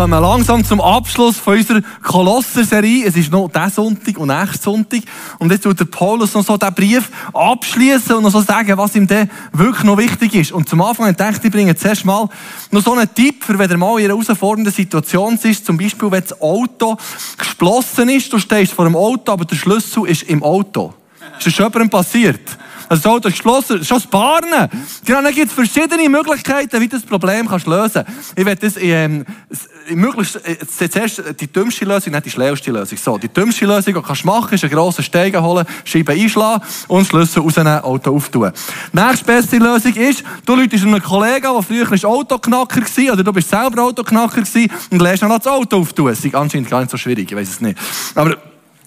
kommen langsam zum Abschluss von unserer Kolosser-Serie. Es ist noch der Sonntag und nächster Sonntag. Und jetzt tut der Paulus noch so diesen Brief abschließen und noch so sagen, was ihm dann wirklich noch wichtig ist. Und zum Anfang denke ich, ich bringe zuerst mal noch so einen Tipp, für wenn ihr mal in einer herausfordernden Situation ist. Zum Beispiel, wenn das Auto geschlossen ist, du stehst vor dem Auto, aber der Schlüssel ist im Auto. Ist das schon jemandem passiert? Also das Auto ist geschlossen, schon das Barnen. Genau, dann gibt es verschiedene Möglichkeiten, wie du das Problem kannst lösen kannst. Ich werde das ähm, möglichst, äh, zuerst die dümmste Lösung, nicht die schlauste Lösung. So, die dümmste Lösung, die du kannst machen, ist einen grossen Steigen holen, Scheibe einschlagen und Schlüssel einem Auto auftun. Nächste beste Lösung ist, du läutest einem Kollegen, der früher ein Autoknacker war, oder du bist selber Autoknacker gewesen, und lässt dann das Auto auftun. Das ist anscheinend gar nicht so schwierig, ich weiß es nicht. Aber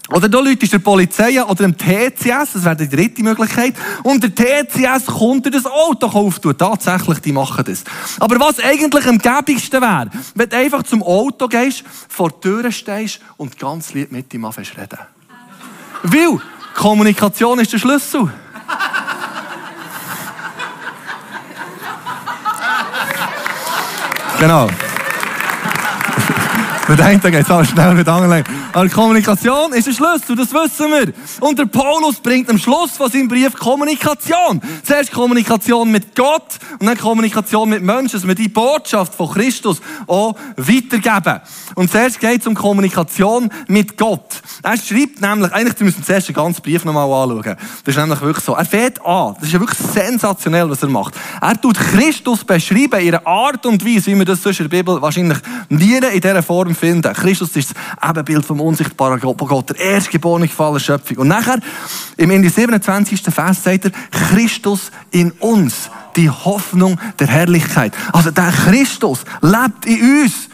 oder du läutest der Polizei oder dem TCS, das wäre die dritte Möglichkeit, und der TCS kommt das Auto auftun. Tatsächlich, die machen das. Aber was eigentlich am gäbigsten wäre, wenn du einfach zum Auto gehst, vor die Tür stehst und ganz lieb mit ihm anfängst reden. Weil Kommunikation ist der Schlüssel. genau. Denkt, da geht es auch schnell mit anderen. Aber Kommunikation ist ein Schlüssel, das wissen wir. Und der Paulus bringt am Schluss von seinem Brief Kommunikation. Zuerst Kommunikation mit Gott und dann Kommunikation mit Menschen, dass wir die Botschaft von Christus auch weitergeben. Und zuerst geht es um Kommunikation mit Gott. Er schreibt nämlich, eigentlich müssen wir zuerst den ganzen Brief nochmal anschauen. Das ist nämlich wirklich so. Er fängt an. Das ist ja wirklich sensationell, was er macht. Er tut Christus beschreiben, ihre Art und Weise, wie wir das sonst in der Bibel wahrscheinlich nie in dieser Form finden. Christus ist das Ebenbild vom unsichtbaren Gott, der erstgeborene Fall der Schöpfung. Und nachher, im Ende 27. Vers sagt er, Christus in uns, die Hoffnung der Herrlichkeit. Also der Christus lebt in uns.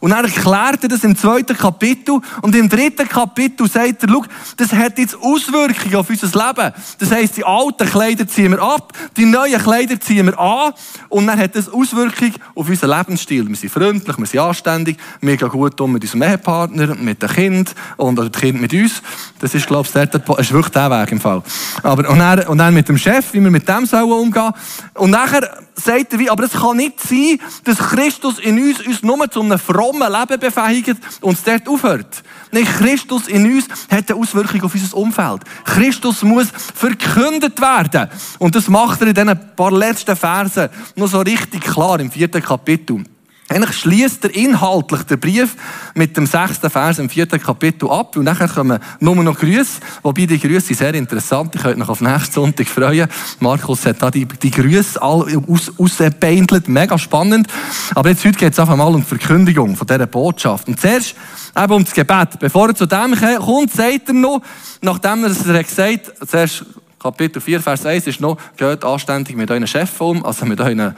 Und er erklärt er das im zweiten Kapitel. Und im dritten Kapitel sagt er, schau, das hat jetzt Auswirkungen auf unser Leben. Das heisst, die alten Kleider ziehen wir ab, die neuen Kleider ziehen wir an. Und dann hat das Auswirkungen auf unseren Lebensstil. Wir sind freundlich, wir sind anständig, wir gehen gut um mit unserem Ehepartner, mit dem Kind und oder das Kind mit uns. Das ist, glaube ich, der, das ist wirklich der Weg im Fall. Aber, und, dann, und dann mit dem Chef, wie wir mit dem sollen umgehen. Und nachher sagt er wie, aber es kann nicht sein, dass Christus in uns uns nur zu einem frommen Leben befähigt und es dort aufhört. Nein, Christus in uns hat eine Auswirkung auf unser Umfeld. Christus muss verkündet werden. Und das macht er in diesen paar letzten Versen noch so richtig klar im vierten Kapitel. Eigentlich schließt er inhaltlich den Brief mit dem sechsten Vers im vierten Kapitel ab. Und nachher kommen nur noch Grüße. Wobei die Grüße sehr interessant. Ich könnte mich auf nächsten Sonntag freuen. Markus hat da die, die Grüße alle aus, ausgebeindelt. Mega spannend. Aber jetzt heute geht es einfach mal um die Verkündigung von dieser Botschaft. Und zuerst eben um das Gebet. Bevor er zu dem kommt, sagt er noch, nachdem er es gesagt hat, zuerst Kapitel 4, Vers 1 ist noch, geht anständig mit euren Chef um, also mit euren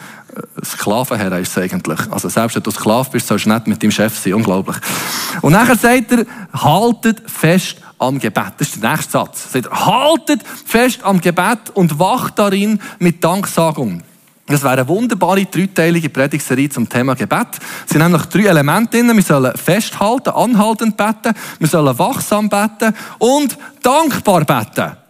Sklavenherren ist es eigentlich. Also selbst wenn du Sklave bist, sollst du nicht mit deinem Chef sein. Unglaublich. Und nachher sagt er, haltet fest am Gebet. Das ist der nächste Satz. Er sagt, haltet fest am Gebet und wacht darin mit Danksagung. Das wäre eine wunderbare dreiteilige Predigserie zum Thema Gebet. Es sind nämlich drei Elemente drin. Wir sollen festhalten, anhaltend beten, wir sollen wachsam beten und dankbar beten.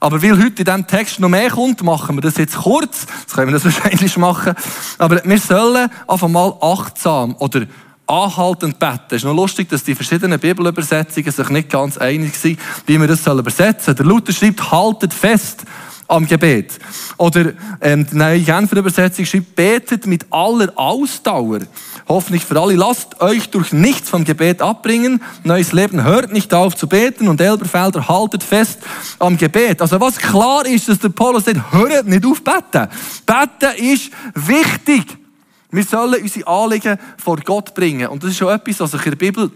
Aber weil heute in diesem Text noch mehr kommt, machen wir das jetzt kurz. Das können wir das wahrscheinlich machen. Aber wir sollen einfach mal achtsam oder anhaltend beten. Es ist noch lustig, dass die verschiedenen Bibelübersetzungen sich nicht ganz einig sind, wie wir das übersetzen sollen. Der Luther schreibt, haltet fest am Gebet. Oder ähm, die neue Genfer Übersetzung schreibt, betet mit aller Ausdauer. Hoffentlich für alle, lasst euch durch nichts vom Gebet abbringen. Neues Leben hört nicht auf zu beten und Elberfelder haltet fest am Gebet. Also was klar ist, dass der Paulus sagt, hört nicht auf beten. Beten ist wichtig. Wir sollen unsere Anliegen vor Gott bringen. Und das ist schon etwas, was sich in der Bibel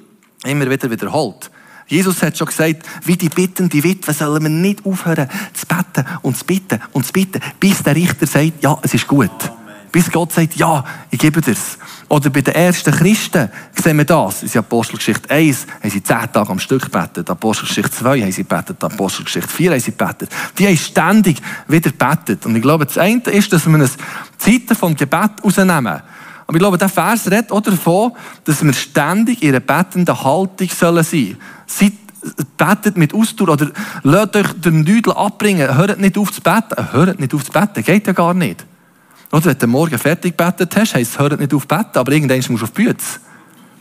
immer wieder wiederholt. Jesus hat schon gesagt, wie die bittende Witwe sollen wir nicht aufhören zu beten und zu bitten und zu bitten, bis der Richter sagt, ja, es ist gut. Bis Gott sagt, ja, ich gebe dir's. Oder bei den ersten Christen sehen wir das. In Apostelgeschichte 1 haben sie zehn Tage am Stück gebetet. Apostelgeschichte 2 haben sie gebetet. Apostelgeschichte 4 haben sie gebetet. Die haben ständig wieder gebetet. Und ich glaube, das eine ist, dass wir uns Zeiten vom Gebet rausnehmen. Aber ich glaube, der Vers redet auch davon, dass wir ständig in einer betenden Haltung sollen sein sollen. betet mit Ausdauer oder lasst euch den Nüdel abbringen. Hört nicht auf zu beten. Hört nicht auf zu beten. Geht ja gar nicht. Oder wenn du morgen fertig gebetet hast, heisst es, hört nicht auf zu beten, aber irgendwann musst du auf die Bühne.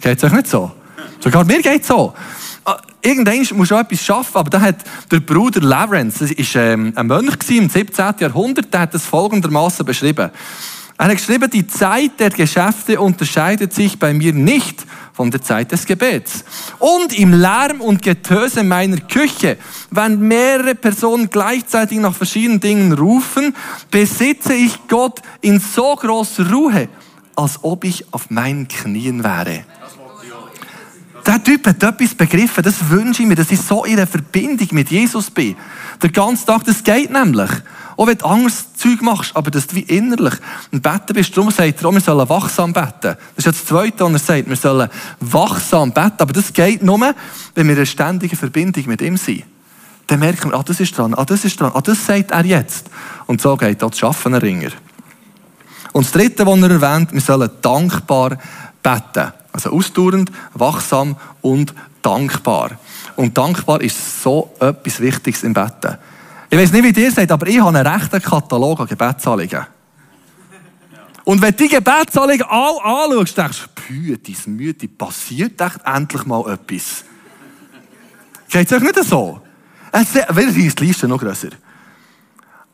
Geht es euch nicht so? Sogar mir geht es so. Ah, irgendwann musst du auch etwas schaffen, aber da hat der Bruder Lawrence, das war ähm, ein Mönch im 17. Jahrhundert, der hat das folgendermaßen beschrieben. Er hat geschrieben, die Zeit der Geschäfte unterscheidet sich bei mir nicht von der Zeit des Gebets. Und im Lärm und Getöse meiner Küche, wenn mehrere Personen gleichzeitig nach verschiedenen Dingen rufen, besitze ich Gott in so großer Ruhe, als ob ich auf meinen Knien wäre. Der Typ hat etwas begriffen, das wünsche ich mir, dass ich so in einer Verbindung mit Jesus bin. Der ganze Tag, das geht nämlich. Auch wenn du anderes Zeug machst, aber dass du wie innerlich ein Betten bist. Darum sagt er auch, wir sollen wachsam beten. Das ist ja das Zweite, was er sagt. Wir sollen wachsam beten. Aber das geht nur, wenn wir in einer ständigen Verbindung mit ihm sind. Dann merken wir, ah, das ist dran, ah, das ist dran, ah, das sagt er jetzt. Und so geht das Schaffen Ringer. Und das Dritte, was er erwähnt, wir sollen dankbar beten. Also ausdauernd, wachsam und dankbar. Und dankbar ist so etwas Wichtiges im Betten. Ich weiß nicht, wie ihr seid, aber ich habe einen rechten Katalog an Gebetsanliegen. Und wenn du die Gebetsanliegen alle anschaust, denkst du, Pütis, Müde, passiert echt endlich mal etwas. Geht es euch nicht so? Wer ist die Liste noch grösser?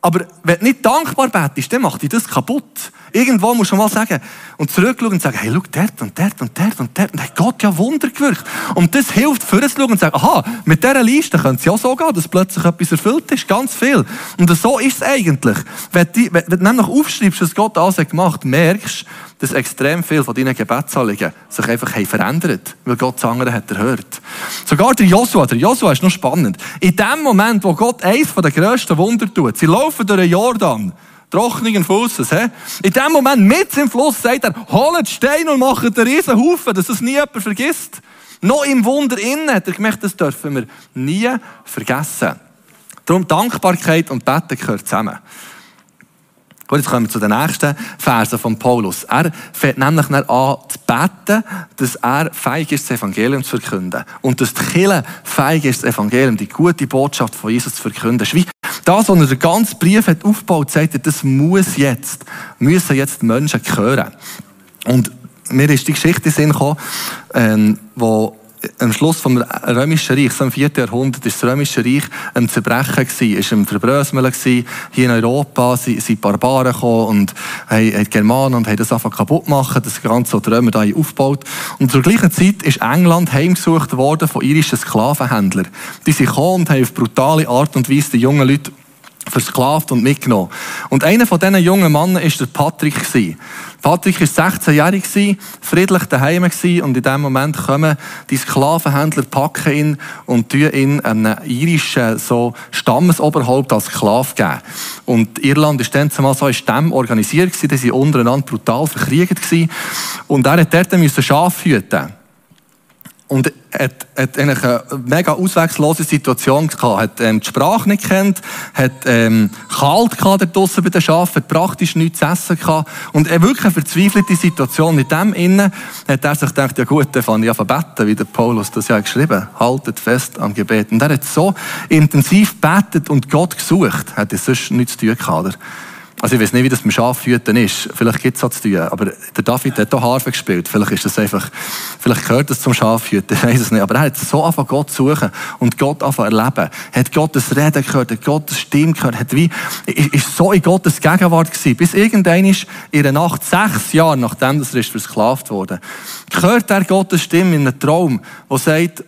Aber wenn du nicht dankbar betest, dann macht dich das kaputt. Irgendwo musst du mal sagen und zurückschauen und sagen, hey, schau, dort und dort und dort und dort. Und hat Gott ja Wunder gewirkt. Und das hilft, vorzuschauen und zu sagen, aha, mit dieser Liste könnte es ja so gehen, dass plötzlich etwas erfüllt ist. Ganz viel. Und so ist es eigentlich. Wenn du, wenn du nämlich aufschreibst, was Gott alles gemacht hat, merkst dass extrem viel von deinen Gebetsanliegen sich einfach haben verändert, weil Gott das andere hat erhört. Sogar der Joshua, der Joshua ist noch spannend. In dem Moment, wo Gott eins von den grössten Wunder tut, sie laufen durch den Jordan, trockenen Flusses, he? in dem Moment, mit im Fluss, sagt er, holt Stein und macht einen riesen Haufen, dass es nie jemand vergisst. Noch im Wunder innen hat er gemerkt, das dürfen wir nie vergessen. Darum Dankbarkeit und Beten gehört zusammen. Gut, jetzt kommen wir zu den nächsten Versen von Paulus. Er fängt nämlich an zu beten, dass er fähig ist, das Evangelium zu verkünden. Und dass die Kirche fähig ist, das Evangelium, die gute Botschaft von Jesus zu verkünden. Das, was er den ganzen Brief hat aufgebaut, sagt er, das muss jetzt, müssen jetzt die Menschen hören. Und mir ist die Geschichte in Sinn gekommen, ähm, wo am Schluss vom Römischen Reich, so im 4. Jahrhundert, ist das Römische Reich ein Zerbrechen gewesen, ist ein Verbröseln. Hier in Europa sind, sind Barbaren gekommen und haben, haben Germanen und haben das einfach kaputt gemacht, das Ganze, die Römer da aufgebaut. Und zur gleichen Zeit ist England heimgesucht worden von irischen Sklavenhändlern. Die sind gekommen und haben auf brutale Art und Weise die jungen Leute versklavt und mitgenommen. Und einer von diesen jungen Männern war der Patrick. Patrick war 16-jährig, friedlich daheim und in dem Moment kommen die Sklavenhändler, packen ihn und tun ihn einem irischen so Stammesoberhaupt als Sklav geben. Und Irland ist dann zumal so in Stämmen organisiert die waren untereinander brutal verkriegt. Und er hat dort Schaf hüten und hat, hat eigentlich eine mega auswegslose Situation gehabt. Hat ähm, die Sprache nicht kennt, hat ähm, kalt gehabt draussen bei den Schafen, hat praktisch nichts zu essen gehabt. Und er wirklich eine verzweifelte Situation. In dem Innen hat er sich gedacht, ja gut, dann fange ich an beten, wie der Paulus das ja geschrieben Haltet fest am Gebet. Und er hat so intensiv betet und Gott gesucht, hat er sonst nichts zu tun gehabt. Also ich weiß nicht, wie das mit Schafhüten ist. Vielleicht gibt es das zu tun. Aber der David hat auch Harfe gespielt. Vielleicht ist das einfach, vielleicht gehört das zum Schafhüten. Ich weiß es nicht. Aber er hat so angefangen, Gott zu suchen und Gott angefangen erleben. Hat Gottes Reden gehört, hat Gottes Stimme gehört, hat wie, ist so in Gottes Gegenwart gewesen. Bis irgendein ist in der Nacht, sechs Jahre nachdem er ist versklavt wurde, hört er Gottes Stimme in einem Traum, wo sagt,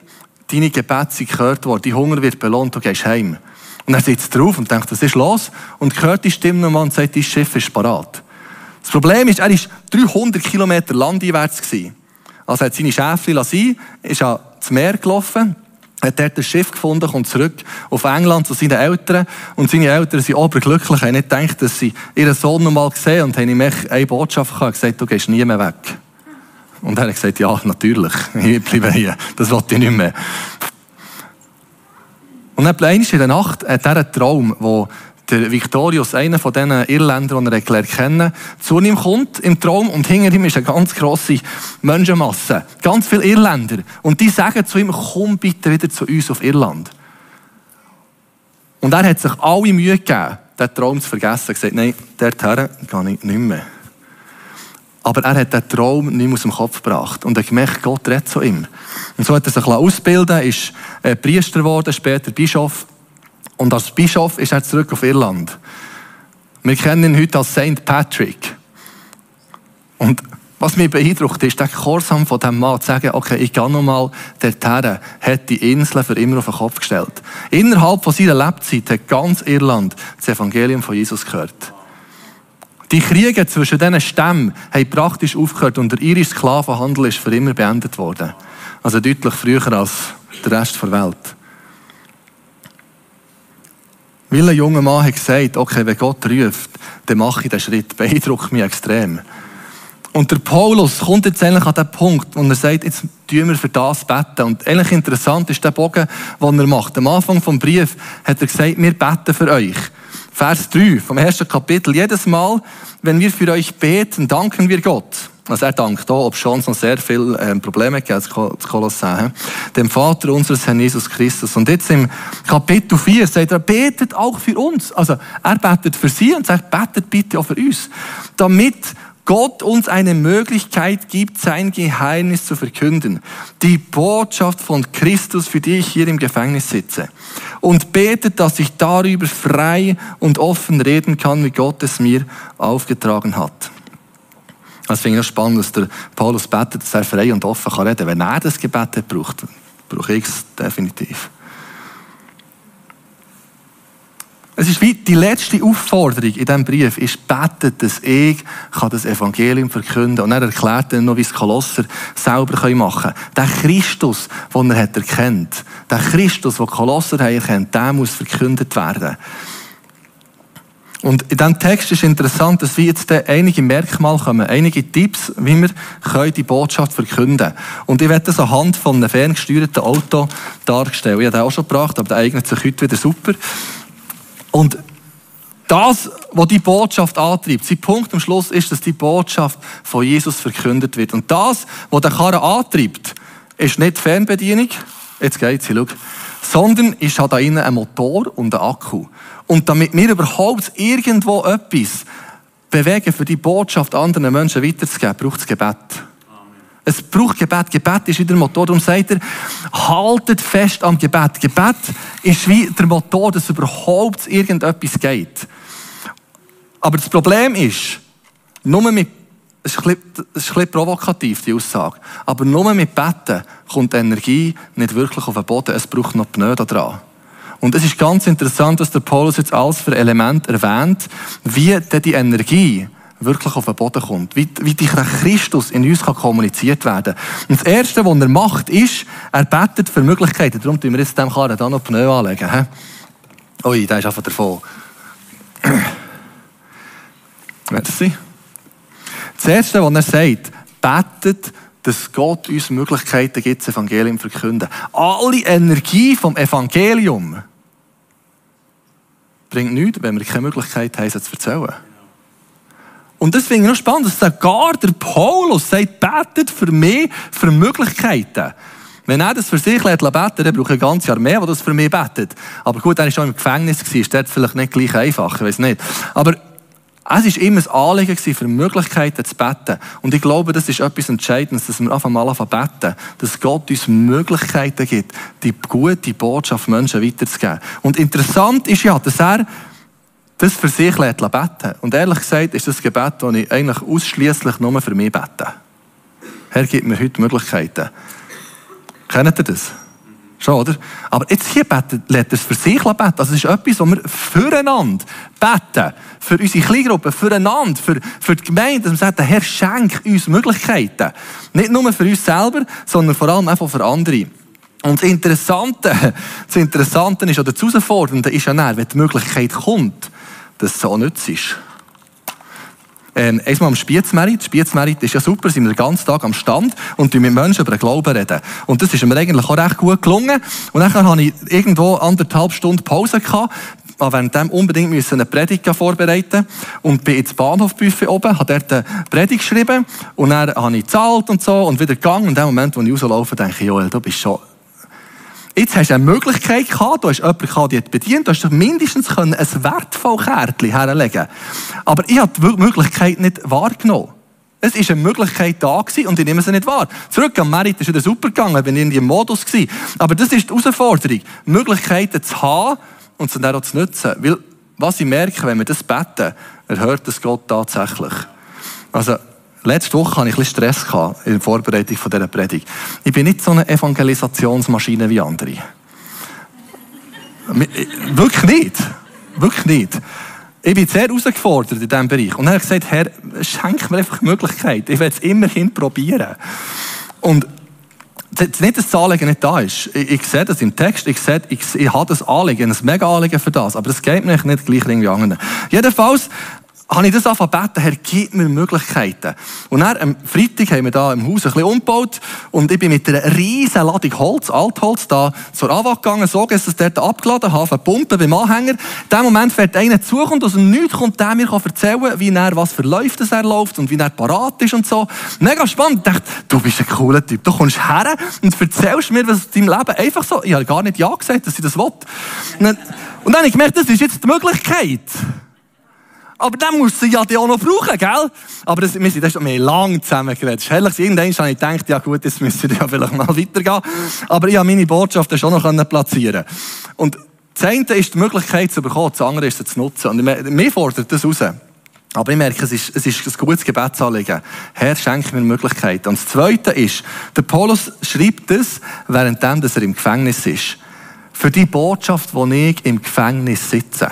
deine Gebete sind gehört worden, dein Hunger wird belohnt, du gehst heim. Und er sitzt drauf und denkt, was ist los? Und hört die Stimme nochmal und sagt, dein Schiff ist parat. Das Problem ist, er war 300 Kilometer landeinwärts. Gewesen. Also hat seine Schäfchen lassen, ist ans Meer gelaufen, hat dort ein Schiff gefunden, kommt zurück auf England zu seinen Eltern. Und seine Eltern sind oberglücklich, haben nicht gedacht, dass sie ihren Sohn nochmal gesehen und haben ihm eine Botschaft gehabt, gesagt, du gehst nie mehr weg. Und er hat gesagt, ja, natürlich, ich bleibe hier, das wollte ich nicht mehr. Und dann in der Nacht hat er einen Traum, wo der Victorius, einer von diesen Irländern, die er kennen, zu ihm kommt im Traum und hinter ihm ist eine ganz grosse Menschenmasse. Ganz viele Irländer. Und die sagen zu ihm, komm bitte wieder zu uns auf Irland. Und er hat sich alle Mühe gegeben, den Traum zu vergessen. Er hat gesagt, nein, dorthin gehe ich nicht mehr. Aber er hat den Traum nicht mehr aus dem Kopf gebracht. Und hat gemerkt, Gott redet zu ihm. Und so hat er sich ausbilden ist äh, Priester geworden, später Bischof. Und als Bischof ist er zurück auf Irland. Wir kennen ihn heute als Saint Patrick. Und was mich beeindruckt, ist der Gehorsam von diesem Mann, zu sagen, okay, ich gehe nochmal dorthin, hat die Insel für immer auf den Kopf gestellt. Innerhalb von seiner Lebzeit hat ganz Irland das Evangelium von Jesus gehört. Die Kriege zwischen diesen Stämmen haben praktisch aufgehört und der irische Sklavenhandel ist für immer beendet worden. Also deutlich früher als der Rest der Welt. Weil ein junger Mann hat gesagt, okay, wenn Gott ruft, dann mache ich den Schritt. Beeindruckt mich extrem. Und der Paulus kommt jetzt eigentlich an den Punkt, wo er sagt, jetzt tun wir für das beten. Und eigentlich interessant ist der Bogen, den er macht. Am Anfang vom Brief hat er gesagt, wir beten für euch. Vers 3 vom ersten Kapitel. Jedes Mal, wenn wir für euch beten, danken wir Gott. Also er dankt auch, ob schon noch sehr viele ähm, Probleme gibt, das Kolosseum. Dem Vater unseres Herrn Jesus Christus. Und jetzt im Kapitel 4 sagt er, betet auch für uns. Also er betet für sie und sagt, betet bitte auch für uns. Damit Gott uns eine Möglichkeit gibt, sein Geheimnis zu verkünden. Die Botschaft von Christus, für die ich hier im Gefängnis sitze. Und betet, dass ich darüber frei und offen reden kann, wie Gott es mir aufgetragen hat. Das finde ich spannend, dass der Paulus betet, dass er frei und offen kann reden. Wenn er das Gebet braucht, brauche ich es definitiv. Es ist wie die letzte Aufforderung in diesem Brief ist, betet, dass ich das Evangelium verkünden kann. Und er erklärt dann noch, wie es Kolosser selber machen können. Der Christus, den er hat erkennt, der Christus, den Kolosser haben erkennt, der muss verkündet werden. Und in diesem Text ist interessant, dass wir jetzt einige Merkmale kommen, einige Tipps, wie wir die Botschaft verkünden können. Und ich werde das anhand von einem ferngesteuerten Auto darstellen. Ich habe den auch schon gebracht, aber der eignet sich heute wieder super. Und das, was die Botschaft antreibt, sein Punkt am Schluss ist, dass die Botschaft von Jesus verkündet wird. Und das, was der Karren antreibt, ist nicht die Fernbedienung, jetzt geht's, schau, sondern ist da innen ein Motor und ein Akku. Und damit wir überhaupt irgendwo etwas bewegen, für die Botschaft anderen Menschen weiterzugeben, braucht es Gebet. Es braucht Gebet. Gebet ist wie der Motor. Darum sagt er, haltet fest am Gebet. Gebet ist wie der Motor, dass überhaupt irgendetwas geht. Aber das Problem ist, nur mit, es ist, ein bisschen, ist ein provokativ, die Aussage, aber nur mit Betten kommt die Energie nicht wirklich auf den Boden. Es braucht noch Pneu da dran. Und es ist ganz interessant, dass der Paulus jetzt alles für Element erwähnt, wie denn die Energie wirklich auf den Boden kommt. Wie, wie die Christus in uns kann kommuniziert werden Und das Erste, was er macht, ist, er betet für Möglichkeiten. Darum tun wir jetzt dem Karren da noch Pneu anlegen. He? Ui, der ist einfach davon. Merci. Das Erste, was er sagt, betet, dass Gott uns Möglichkeiten gibt, das Evangelium zu verkünden. Alle Energie vom Evangelium bringt nichts, wenn wir keine Möglichkeit haben, es zu erzählen. Und das finde ich noch spannend, dass sogar der Paulus sagt, betet für mich, für Möglichkeiten. Wenn er das für sich beten lässt, dann braucht er ein ganzes Jahr mehr, der das für mich betet. Aber gut, er war schon im Gefängnis, ist das vielleicht nicht gleich einfach, ich weiß nicht. Aber es war immer ein Anliegen, für Möglichkeiten zu beten. Und ich glaube, das ist etwas Entscheidendes, dass wir einfach mal anfangen beten, dass Gott uns Möglichkeiten gibt, die gute Botschaft Menschen weiterzugeben. Und interessant ist ja, dass er das für sich beten Und ehrlich gesagt ist das Gebet, das ich eigentlich ausschließlich nur für mich bete. Herr, gibt mir heute Möglichkeiten. Kennt ihr das? Schon, oder? Aber jetzt hier beten, lässt es für sich beten. Also es ist etwas, wo wir füreinander beten. Für unsere Kleingruppe, füreinander, für, für die Gemeinde. Dass wir sagen, der Herr schenkt uns Möglichkeiten. Nicht nur für uns selber, sondern vor allem einfach für andere. Und das Interessante, das Interessante ist, oder das Herausfordernde ist ja dann, wenn die Möglichkeit kommt, dass es so nützt ist. Ähm, erstmal am Spiezmerit. Spiezmerit ist ja super, sind wir den ganzen Tag am Stand und mit Menschen über den Glauben reden. Und das ist mir eigentlich auch recht gut gelungen. Und dann habe ich irgendwo anderthalb Stunden Pause gehabt, während dem unbedingt eine Predigt vorbereiten und bin ins Bahnhofbuffet oben, habe dort eine Predigt geschrieben und dann habe ich gezahlt und so und wieder gegangen. Und in dem Moment, wo ich rauslaufe, denke ich, Joel, du bist schon Jetzt hast du eine Möglichkeit gehabt, du hast jemanden gehabt, der bedient, du hast mindestens ein wertvolles Kärtchen herlegen Aber ich habe die Möglichkeit nicht wahrgenommen. Es ist eine Möglichkeit da und ich nehme sie nicht wahr. Zurück am Merit ist wieder super gegangen, bin in dem Modus gewesen. Aber das ist die Herausforderung. Möglichkeiten zu haben und sie dann auch zu nutzen. Weil, was ich merke, wenn wir das beten, erhört das Gott tatsächlich. Also, letzte Woche hatte ich ein bisschen Stress gehabt in der Vorbereitung von dieser Predigt. Ich bin nicht so eine Evangelisationsmaschine wie andere. Wirklich nicht. Wirklich nicht. Ich bin sehr herausgefordert in diesem Bereich. Und dann habe ich gesagt, Herr, schenk mir einfach die Möglichkeit. Ich werde es immerhin probieren. Und nicht, dass das Anliegen nicht da ist. Ich, ich sehe das im Text, ich, sehe, ich, ich habe das Anliegen, ein mega Anliegen für das, aber es geht mir nicht gleich irgendwie anderen. Jedenfalls habe ich das angefangen Herr, gib mir Möglichkeiten. Und dann, am Freitag haben wir da im Haus ein bisschen umgebaut und ich bin mit einer riesen Ladung Holz, Altholz, da zur AWAC gegangen, so dass es dort abgeladen habe, pumpen beim Anhänger. In dem Moment fährt einer zu und aus dem Nichts kommt der mir erzählen, wie er, was für Läufe er läuft und wie er parat ist und so. Mega spannend. Ich dachte, du bist ein cooler Typ. Du kommst her und erzählst mir, was aus deinem Leben einfach so, ich habe gar nicht Ja gesagt, dass ich das will. Und dann, und dann habe ich gemerkt, das ist jetzt die Möglichkeit. Aber dann muss sie ja auch noch brauchen, gell? Aber das, wir sind schon mehr lang zusammen geredet. Herrlich, irgendwann habe ich gedacht, ja gut, jetzt müssen wir ja vielleicht mal weitergehen. Aber ich habe meine Botschaften schon noch platzieren Und das eine ist die Möglichkeit zu bekommen, das andere ist sie zu nutzen. Und mir fordert das raus. Aber ich merke, es ist, es ist ein gutes Gebetsanliegen. Herr, schenke mir Möglichkeiten. Und das Zweite ist, der Paulus schreibt es, währenddem, dass er im Gefängnis ist. Für die Botschaft, die ich im Gefängnis sitze.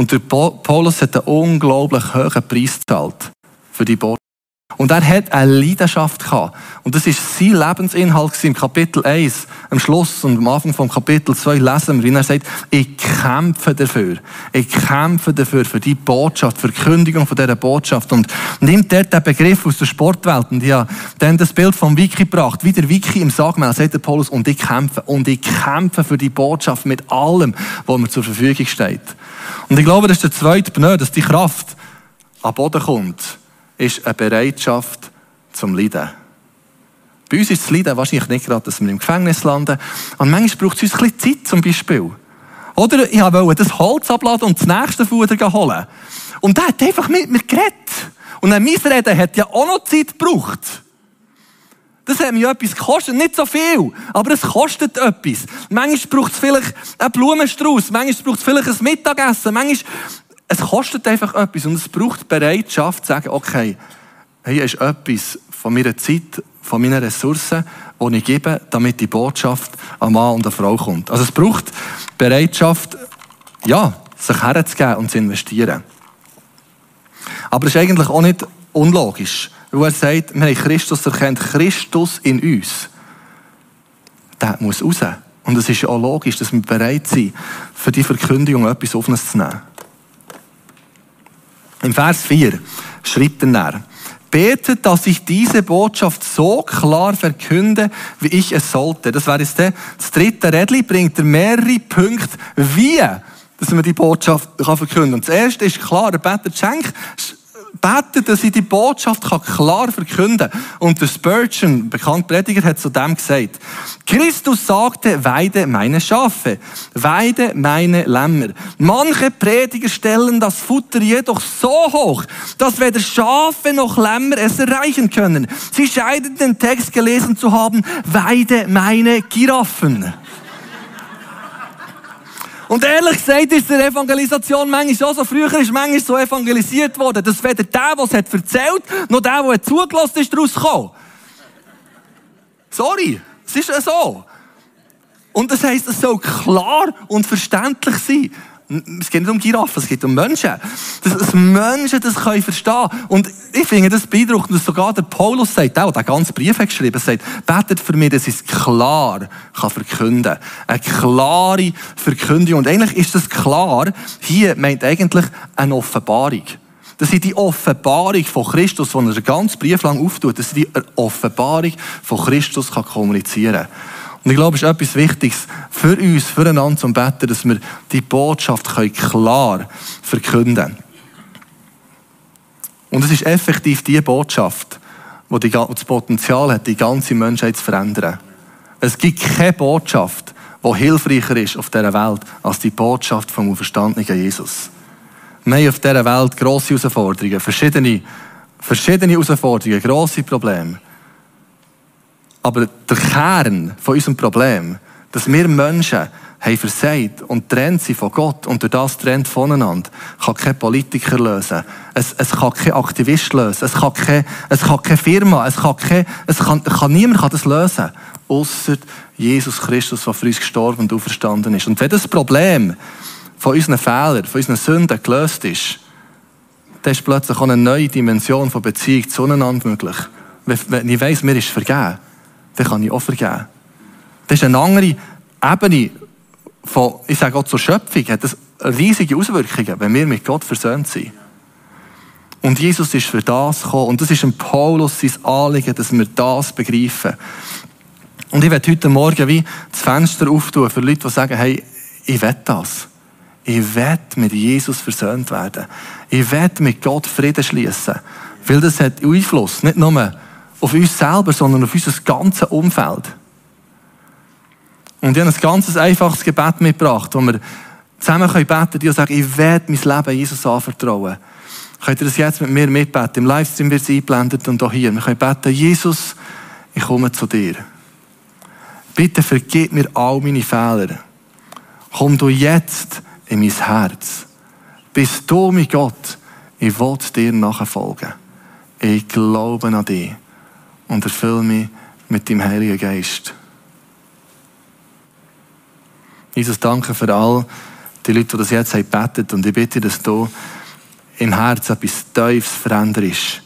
Und der Paulus hat einen unglaublich hohen Preis gezahlt für die Botschaft. Und er hat eine Leidenschaft gehabt. Und das ist sein Lebensinhalt im Kapitel 1. Am Schluss und am Anfang vom Kapitel 2 lesen wir, wie er sagt, ich kämpfe dafür. Ich kämpfe dafür, für die Botschaft, für die Kündigung von dieser Botschaft. Und nimmt dort den Begriff aus der Sportwelt. Und habe dann das Bild vom Wiki gebracht. Wie der Wiki im Sagmail sagt der Paulus, und ich kämpfe. Und ich kämpfe für die Botschaft mit allem, was mir zur Verfügung steht. Und ich glaube, das ist der zweite Pneu, dass die Kraft an Boden kommt, ist eine Bereitschaft zum Leiden. Bei uns ist das Leiden wahrscheinlich nicht gerade, dass wir im Gefängnis landen. Und manchmal braucht es uns ein bisschen Zeit, zum Beispiel. Oder ich wollte das Holz abladen und das nächste Futter holen. Und der hat einfach mit mir geredet. Und mein Reden hat ja auch noch Zeit gebraucht. Das hat mir etwas gekostet. Nicht so viel, aber es kostet etwas. Manchmal braucht es vielleicht einen Blumenstrauß, manchmal braucht es vielleicht ein Mittagessen, manchmal, es kostet einfach etwas und es braucht Bereitschaft zu sagen, okay, hier ist etwas von meiner Zeit, von meinen Ressourcen, die ich gebe, damit die Botschaft an Mann und an Frau kommt. Also es braucht Bereitschaft, ja, sich herzugeben und zu investieren. Aber es ist eigentlich auch nicht unlogisch wo er sagt, wir haben Christus erkennt, Christus in uns. Der muss raus. Und es ist ja auch logisch, dass wir bereit sind, für die Verkündigung etwas auf zu nehmen. Im Vers 4 schreibt er dann, betet, dass ich diese Botschaft so klar verkünde, wie ich es sollte. Das wäre jetzt der, das dritte Rädchen, bringt er mehrere Punkte, wie dass man die Botschaft verkünden kann. Und das erste ist klar, der Beter Schenk beten, dass ich die Botschaft klar verkünden kann. Und der Spurgeon, bekannt Prediger, hat zu dem gesagt, Christus sagte, weide meine Schafe, weide meine Lämmer. Manche Prediger stellen das Futter jedoch so hoch, dass weder Schafe noch Lämmer es erreichen können. Sie scheiden den Text gelesen zu haben, weide meine Giraffen. Und ehrlich gesagt ist der Evangelisation manchmal auch so. Früher ist manchmal so evangelisiert worden, dass weder der, der es hat erzählt, noch der, der zugelassen ist, daraus gekommen. Sorry, es ist so. Und das heisst, es soll klar und verständlich sein. Es geht nicht um Giraffen, es geht um Menschen. Dass, dass Menschen das können verstehen Und ich finde das beeindruckend, dass sogar der Paulus sagt, auch der ganze Brief hat geschrieben, sagt, betet für mich, dass ich es klar kann verkünden Eine klare Verkündigung. Und eigentlich ist das klar, hier meint eigentlich eine Offenbarung. Das ist die Offenbarung von Christus, die er den ganzen Brief lang auftut, dass er die Offenbarung von Christus kann kommunizieren kann. Und ich glaube, es ist etwas Wichtiges für uns, füreinander zum Betten, dass wir die Botschaft klar verkünden können. Und es ist effektiv die Botschaft, die das Potenzial hat, die ganze Menschheit zu verändern. Es gibt keine Botschaft, die hilfreicher ist auf dieser Welt als die Botschaft vom verstandenen Jesus. Wir haben auf dieser Welt grosse Herausforderungen, verschiedene verschiedene Herausforderungen, grosse Probleme. Aber der Kern von unserem Problem, dass wir Menschen haben versagt und trennt sie von Gott und durch das trennt voneinander, kann kein Politiker lösen. Es, es kann kein Aktivist lösen. Es kann keine, es kann keine Firma. Es kann, keine, es kann, kann niemand kann das lösen. Außer Jesus Christus, der für uns gestorben und auferstanden ist. Und wenn das Problem von unseren Fehlern, von unseren Sünden gelöst ist, dann ist plötzlich auch eine neue Dimension von Beziehung zueinander möglich. Wenn ich weiss, mir ist vergeben, dann kann ich auch vergeben. Das ist eine andere Ebene von, ich sage auch zur Schöpfung, hat das riesige Auswirkungen, wenn wir mit Gott versöhnt sind. Und Jesus ist für das gekommen. Und das ist ein Paulus sein Anliegen, dass wir das begreifen. Und ich werde heute Morgen wie das Fenster auftun für Leute, die sagen, hey, ich will das. Ich will mit Jesus versöhnt werden. Ich will mit Gott Frieden schließen. Weil das hat Einfluss, nicht nur auf uns selber, sondern auf unser ganzes Umfeld. Und ich habe ein ganz einfaches Gebet mitgebracht, wo wir zusammen beten können, die sagen, ich werde mein Leben Jesus anvertrauen. Könnt ihr das jetzt mit mir mitbeten? Im Livestream wird es eingeblendet und auch hier. Wir können beten, Jesus, ich komme zu dir. Bitte vergib mir all meine Fehler. Komm du jetzt in mein Herz. Bist du, mein Gott, ich will dir nachfolgen. Ich glaube an dich und erfülle mich mit dem Heiligen Geist. Jesus, danke für all die Leute, die das jetzt haben gebetet. Und ich bitte, dass du im Herzen etwas Tiefes veränderst.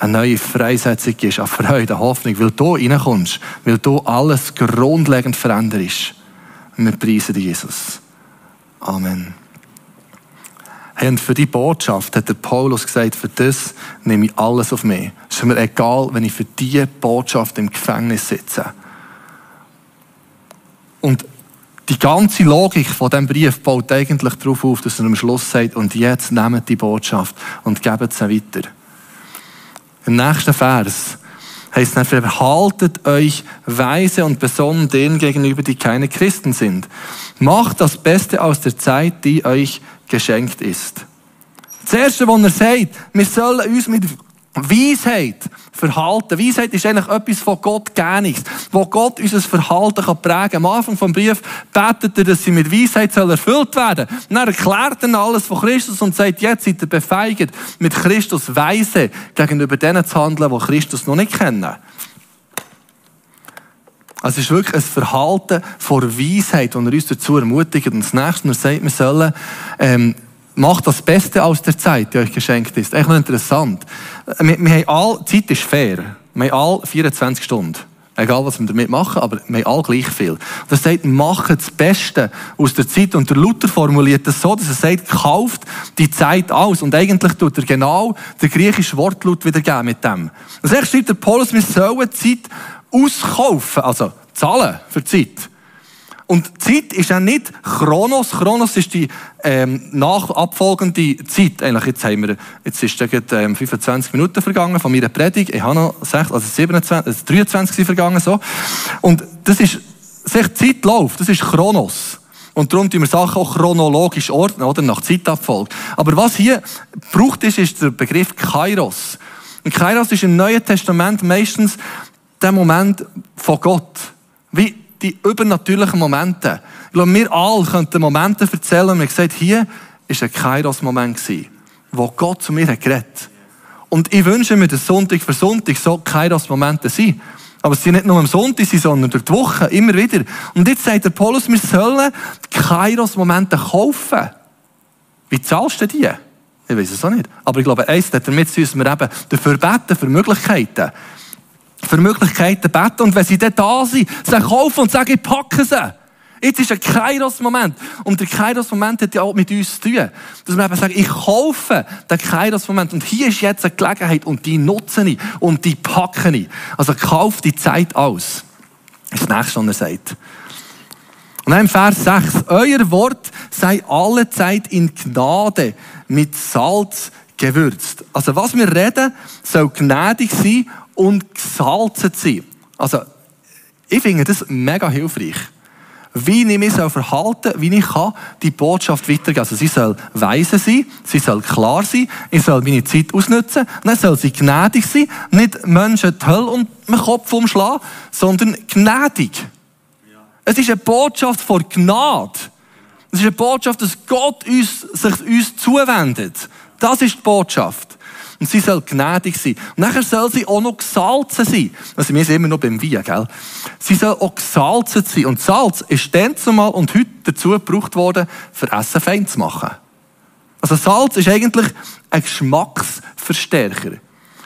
Eine neue Freisetzung ist, eine Freude, eine Hoffnung, weil du reinkommst, weil du alles grundlegend veränderst. Und wir preisen dich, Jesus. Amen. Und für die Botschaft hat der Paulus gesagt, für das nehme ich alles auf mich. Es ist mir egal, wenn ich für diese Botschaft im Gefängnis sitze. Und die ganze Logik von diesem Brief baut eigentlich darauf auf, dass er am Schluss sagt, und jetzt nehmt die Botschaft und gebt sie weiter. Im nächsten Vers heißt es, verhaltet euch weise und besonnen denen gegenüber, die keine Christen sind. Macht das Beste aus der Zeit, die euch geschenkt ist. Das Erste, was er sagt, wir sollen uns mit Weisheit verhalten. Weisheit ist eigentlich etwas von Gott Geniges, wo Gott unser Verhalten prägen kann. Am Anfang vom Brief betet er, dass sie mit Weisheit erfüllt werden sollen. Dann erklärt er alles von Christus und sagt, jetzt seid ihr befeigert, mit Christus weise gegenüber denen zu handeln, die Christus noch nicht kennen. Also es ist wirklich ein Verhalten vor Weisheit, das er uns dazu ermutigt. Und das nächste, er sagt, wir sollen ähm, Macht das Beste aus der Zeit, die euch geschenkt ist. Echt interessant. Wir, wir haben all, Zeit ist fair. Wir haben alle 24 Stunden. Egal, was wir damit machen, aber wir haben alle gleich viel. Das sagt, macht das Beste aus der Zeit. Und der Luther formuliert das so, dass er sagt, kauft die Zeit aus. Und eigentlich tut er genau den griechischen Wortlaut wiedergeben mit dem. Das heißt, schreibt der Paulus, wir sollen Zeit auskaufen, also zahlen für Zeit. Und Zeit ist ja nicht Chronos. Chronos ist die ähm, nachabfolgende Zeit. Eigentlich, jetzt haben wir, jetzt ist ja ähm, 25 Minuten vergangen von meiner Predigt. Ich habe noch 6, also 27, also 23 sind vergangen, so. Und das ist, sich Zeit läuft, das ist Chronos. Und darum tun wir Sachen auch chronologisch ordnen, oder? Nach Zeitabfolge. Aber was hier braucht ist, ist der Begriff Kairos. Und Kairos ist im Neuen Testament meistens der Moment von Gott. Wie die übernatürlichen Momente. Ich glaube, wir alle könnten Momente erzählen, und wir gesagt, hier war ein Kairos-Moment, wo Gott zu mir geredet hat. Und ich wünsche mir, dass Sonntag für Sonntag so Kairos-Momente sind. Aber es sind nicht nur am Sonntag, sondern durch die Woche, immer wieder. Und jetzt sagt der Paulus, wir sollen Kairos-Momente kaufen. Wie zahlst du die? Ich weiß es auch nicht. Aber ich glaube, eins damit dass wir eben dafür beten, für Möglichkeiten für Möglichkeiten beten. Und wenn sie dann da sind, sie kaufen und sagen, ich packe sie. Jetzt ist ein Kairos-Moment. Und der Kairos-Moment hat ja auch mit uns zu tun. Dass wir eben sagen, ich kaufe den Kairos-Moment. Und hier ist jetzt eine Gelegenheit und die nutze ich und die packe ich. Also kauf die Zeit aus. Das ist das nächste, was er sagt. Und dann im Vers 6. Euer Wort sei alle Zeit in Gnade mit Salz gewürzt. Also was wir reden, soll gnädig sein und gesalzen sein. Also, ich finde das mega hilfreich. wie ich mich verhalten soll, wie ich kann die Botschaft weitergeben Also sie soll weise sein, sie soll klar sein, ich soll meine Zeit ausnutzen, dann soll sie gnädig sein, nicht Menschen die Hölle und den Kopf umschlagen, sondern gnädig. Es ist eine Botschaft vor Gnade. Es ist eine Botschaft, dass Gott uns, sich uns zuwendet. Das ist die Botschaft. Und sie soll gnädig sein. Und nachher soll sie auch noch gesalzen sein. Also wir sind immer noch beim Wein, gell? Sie soll auch gesalzen sein. Und Salz ist dann zumal und heute dazu gebraucht worden, für Essen fein zu machen. Also Salz ist eigentlich ein Geschmacksverstärker.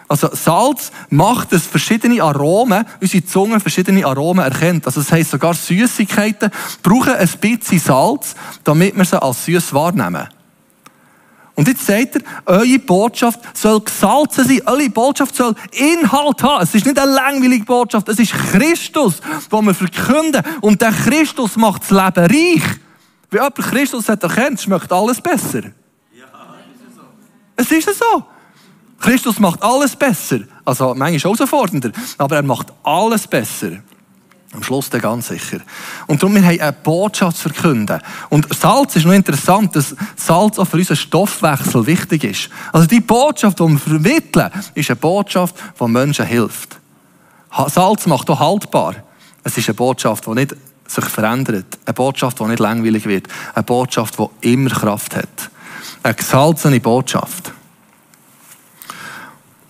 Also Salz macht, dass verschiedene Aromen, unsere Zunge verschiedene Aromen erkennt. Also das heisst, sogar Süßigkeiten brauchen ein bisschen Salz, damit wir sie als süß wahrnehmen. Und jetzt sagt er, eure Botschaft soll gesalzen sein. Eure Botschaft soll Inhalt haben. Es ist nicht eine langweilige Botschaft. Es ist Christus, den wir verkünden. Und der Christus macht das Leben reich. Wenn jemand Christus hat erkennt, schmeckt alles besser. Ja, ist so. Es ist so. Christus macht alles besser. Also manchmal herausfordernder, aber er macht alles besser. Am Schluss dann ganz sicher. Und darum, wir haben eine Botschaft zu verkünden. Und Salz ist noch interessant, dass Salz auch für unseren Stoffwechsel wichtig ist. Also die Botschaft, die wir vermitteln, ist eine Botschaft, die Menschen hilft. Salz macht auch haltbar. Es ist eine Botschaft, die nicht sich verändert. Eine Botschaft, die nicht langweilig wird. Eine Botschaft, die immer Kraft hat. Eine gesalzene Botschaft.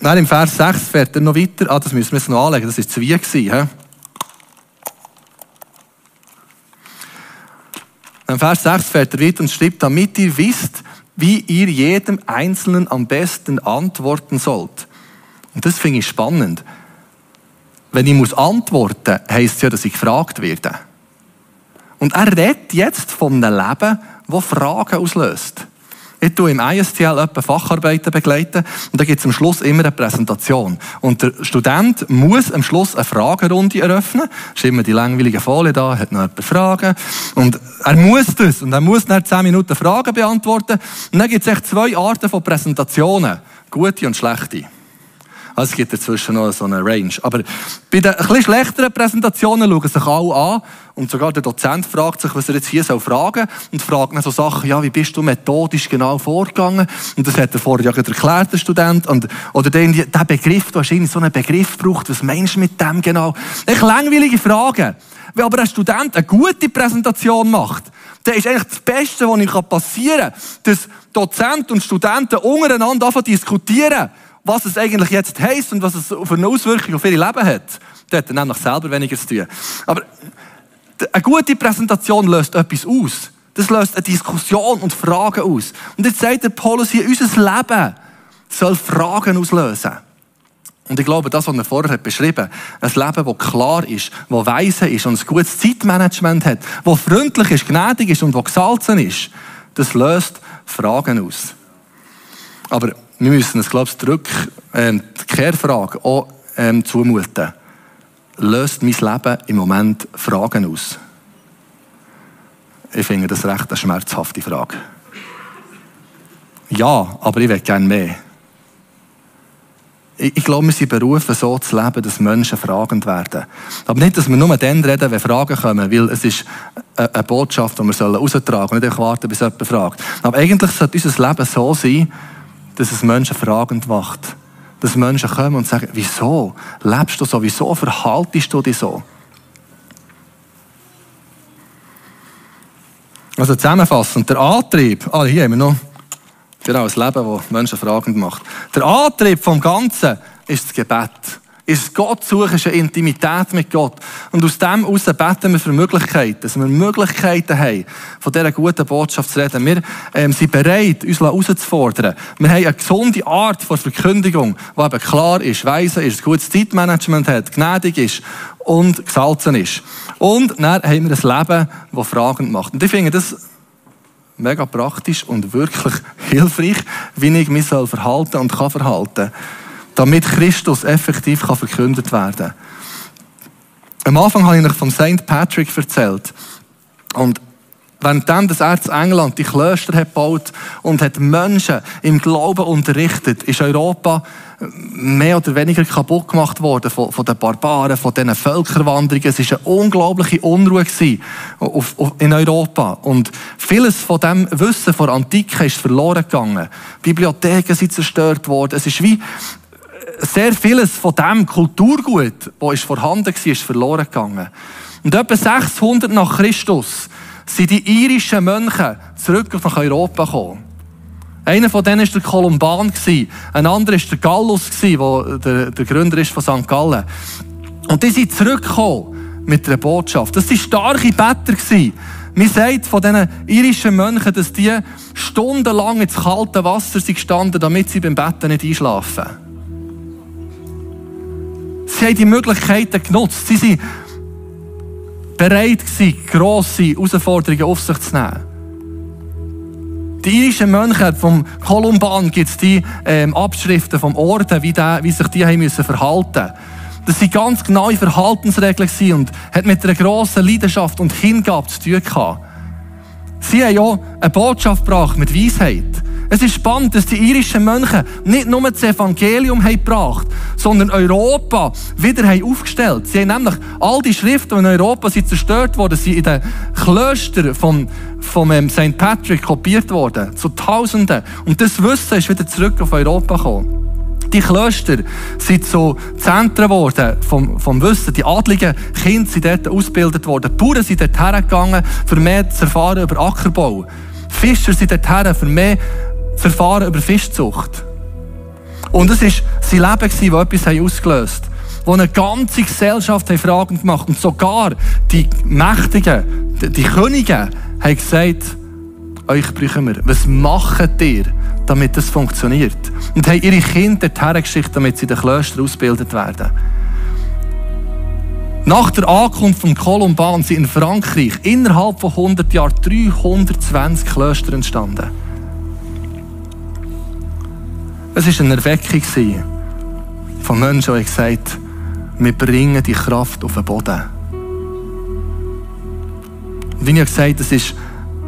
Dann im Vers 6 fährt er noch weiter. Ah, das müssen wir jetzt noch anlegen. Das war zu wie. Im Vers 6 fährt er weiter und schreibt, damit ihr wisst, wie ihr jedem Einzelnen am besten antworten sollt. Und das finde ich spannend. Wenn ich muss antworten, heisst es ja, dass ich gefragt werde. Und er redet jetzt von einem Leben, das Fragen auslöst. Ich tue im ISTL etwa Facharbeiten begleiten und da gibt es am Schluss immer eine Präsentation. Und der Student muss am Schluss eine Fragerunde eröffnen. Das ist immer die langweilige Folie da, hat noch jemand Fragen. Und er muss das. Und er muss dann 10 Minuten Fragen beantworten. Und dann gibt es echt zwei Arten von Präsentationen. Gute und schlechte. Also es gibt dazwischen noch so eine Range. Aber bei den etwas schlechteren Präsentationen schauen sich alle an und sogar der Dozent fragt sich, was er jetzt hier soll fragen und fragt dann so Sachen, ja, wie bist du methodisch genau vorgegangen? Und das hat er vorher ja erklärt, der Student. Und, oder den, der Begriff, du hast irgendwie so einen Begriff gebraucht, was meinst du mit dem genau? Echt langweilige Fragen. Wenn aber ein Student eine gute Präsentation macht, dann ist eigentlich das Beste, was ihm passieren kann, dass Dozent und Studenten untereinander anfangen diskutieren was es eigentlich jetzt heisst und was es für eine Auswirkung auf ihr Leben hat. Der hat dann nämlich selber weniger zu tun. Aber eine gute Präsentation löst etwas aus. Das löst eine Diskussion und Fragen aus. Und jetzt sagt der Paulus hier, unser Leben soll Fragen auslösen. Und ich glaube, das, was er vorher hat beschrieben ein Leben, das klar ist, das weise ist und ein gutes Zeitmanagement hat, das freundlich ist, gnädig ist und das gesalzen ist, das löst Fragen aus. Aber wir müssen uns, glaube ich, zurück, ähm, die Kehrfrage auch ähm, zumuten. Löst mein Leben im Moment Fragen aus? Ich finde das recht eine schmerzhafte Frage. Ja, aber ich will gerne mehr. Ich, ich glaube, wir sind berufen, so zu leben, dass Menschen fragend werden. Aber nicht, dass wir nur dann reden, wenn Fragen kommen, weil es ist eine Botschaft, die wir raustragen sollen und nicht warten, bis jemand fragt. Aber eigentlich sollte unser Leben so sein, dass es Menschen fragend macht. Dass Menschen kommen und sagen, wieso lebst du so? Wieso verhaltest du dich so? Also zusammenfassend, der Antrieb, ah, hier haben wir noch, genau, das Leben, das Menschen fragend macht. Der Antrieb vom Ganzen ist das Gebet ist Gott suchen, ist eine Intimität mit Gott. Und aus dem heraus beten wir für Möglichkeiten, dass wir Möglichkeiten haben, von dieser guten Botschaft zu reden. Wir ähm, sind bereit, uns herauszufordern. Wir haben eine gesunde Art von Verkündigung, die eben klar ist, weise ist, gutes Zeitmanagement hat, gnädig ist und gesalzen ist. Und dann haben wir ein Leben, das fragend macht. Und ich finde das mega praktisch und wirklich hilfreich, wie ich mich verhalten und kann verhalten damit Christus effektiv kann verkündet werden kann. Am Anfang habe ich euch von St. Patrick erzählt. Und Währenddem das Erz England die Klöster hat gebaut und hat Menschen im Glauben unterrichtet, ist Europa mehr oder weniger kaputt gemacht worden von, von den Barbaren, von diesen Völkerwanderungen. Es war eine unglaubliche Unruhe auf, auf, in Europa. Und vieles von dem Wissen von Antike ist verloren gegangen. Bibliotheken sind zerstört worden. Es ist wie sehr vieles von dem Kulturgut, das vorhanden war, ist verloren gegangen. Und etwa 600 nach Christus sind die irischen Mönche zurück nach Europa gekommen. Einer von denen war der Kolumban, ein anderer war der Gallus, der der, der Gründer ist von St. Gallen. Und die sind zurückgekommen mit einer Botschaft. Das waren starke Better. Man sagt von diesen irischen Mönchen, dass die stundenlang ins kalte Wasser sind gestanden, damit sie beim Betten nicht einschlafen. Sie haben die Möglichkeiten genutzt. Sie sind bereit gewesen, grosse Herausforderungen auf sich zu nehmen. Die irischen Mönche vom Kolumban gibt es die ähm, Abschriften vom Orden, wie, der, wie sich die haben müssen verhalten Das waren ganz genaue Verhaltensregeln und hat mit einer grossen Leidenschaft und Hingabe zu tun gehabt. Sie haben ja eine Botschaft gebracht mit Weisheit. Es ist spannend, dass die irischen Mönche nicht nur das Evangelium haben gebracht, sondern Europa wieder haben aufgestellt. Sie haben nämlich all die Schriften, die in Europa sind zerstört worden, sind in den Klöstern von, von ähm, St. Patrick kopiert worden. Zu Tausenden. Und das Wissen ist wieder zurück auf Europa gekommen. Die Klöster sind zu Zentren geworden vom, vom Wissen. Die adligen Kinder sind dort ausgebildet worden. Die Bauern sind dort hergegangen, für mehr zu erfahren über Ackerbau. Fischer sind dort her, für mehr zu erfahren über Fischzucht. Und es war sein Leben, das etwas ausgelöst hat. Wo eine ganze Gesellschaft Fragen gemacht Und sogar die Mächtigen, die Könige, haben gesagt, euch brauchen wir. Was macht ihr, damit das funktioniert? Und haben ihre Kinder dorthin geschickt, damit sie in den Klöstern ausgebildet werden. Nach der Ankunft von Kolumban sind in Frankreich innerhalb von 100 Jahren 320 Klöster entstanden. Es war eine Erweckung von Menschen, die gesagt haben, wir bringen die Kraft auf den Boden. Wie ich gesagt habe, das ist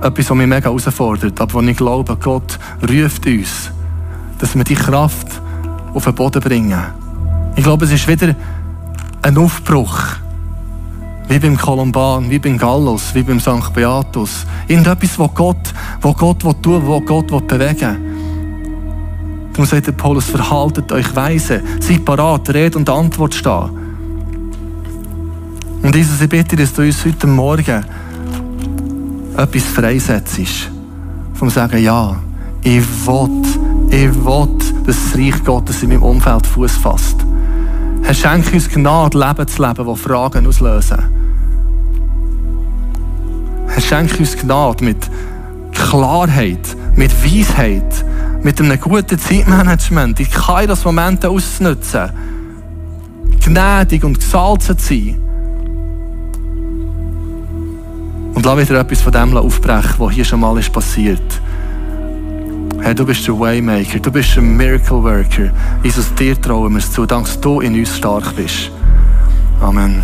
etwas, was mich mega herausfordert, aber ich glaube, Gott ruft uns, dass wir die Kraft auf den Boden bringen. Ich glaube, es ist wieder ein Aufbruch. Wie beim Kolumban, wie beim Gallus, wie beim St. Beatus. Irgendetwas, was Gott, was Gott tun will, was Gott bewegen will. Darum sagt der Paulus, verhaltet euch weise, seid parat, Rede und Antwort stehen. Und Jesus, ich bitte, dass du uns heute Morgen etwas freisetzt. Vom sagen, ja, ich will, ich will, dass das Reich Gottes in meinem Umfeld Fuß fasst. Herr, schenke uns Gnade, Leben zu leben, das Fragen auslösen. Herr, schenke uns Gnade mit Klarheit, mit Weisheit, mit einem guten Zeitmanagement, die Kairos-Momente auszunutzen, gnädig und gesalzen zu sein. Und lass wieder etwas von dem aufbrechen, was hier schon mal ist passiert. Herr, du bist der Waymaker, du bist der Miracle Worker. Jesus, dir trauen wir es zu, dank du in uns stark bist. Amen.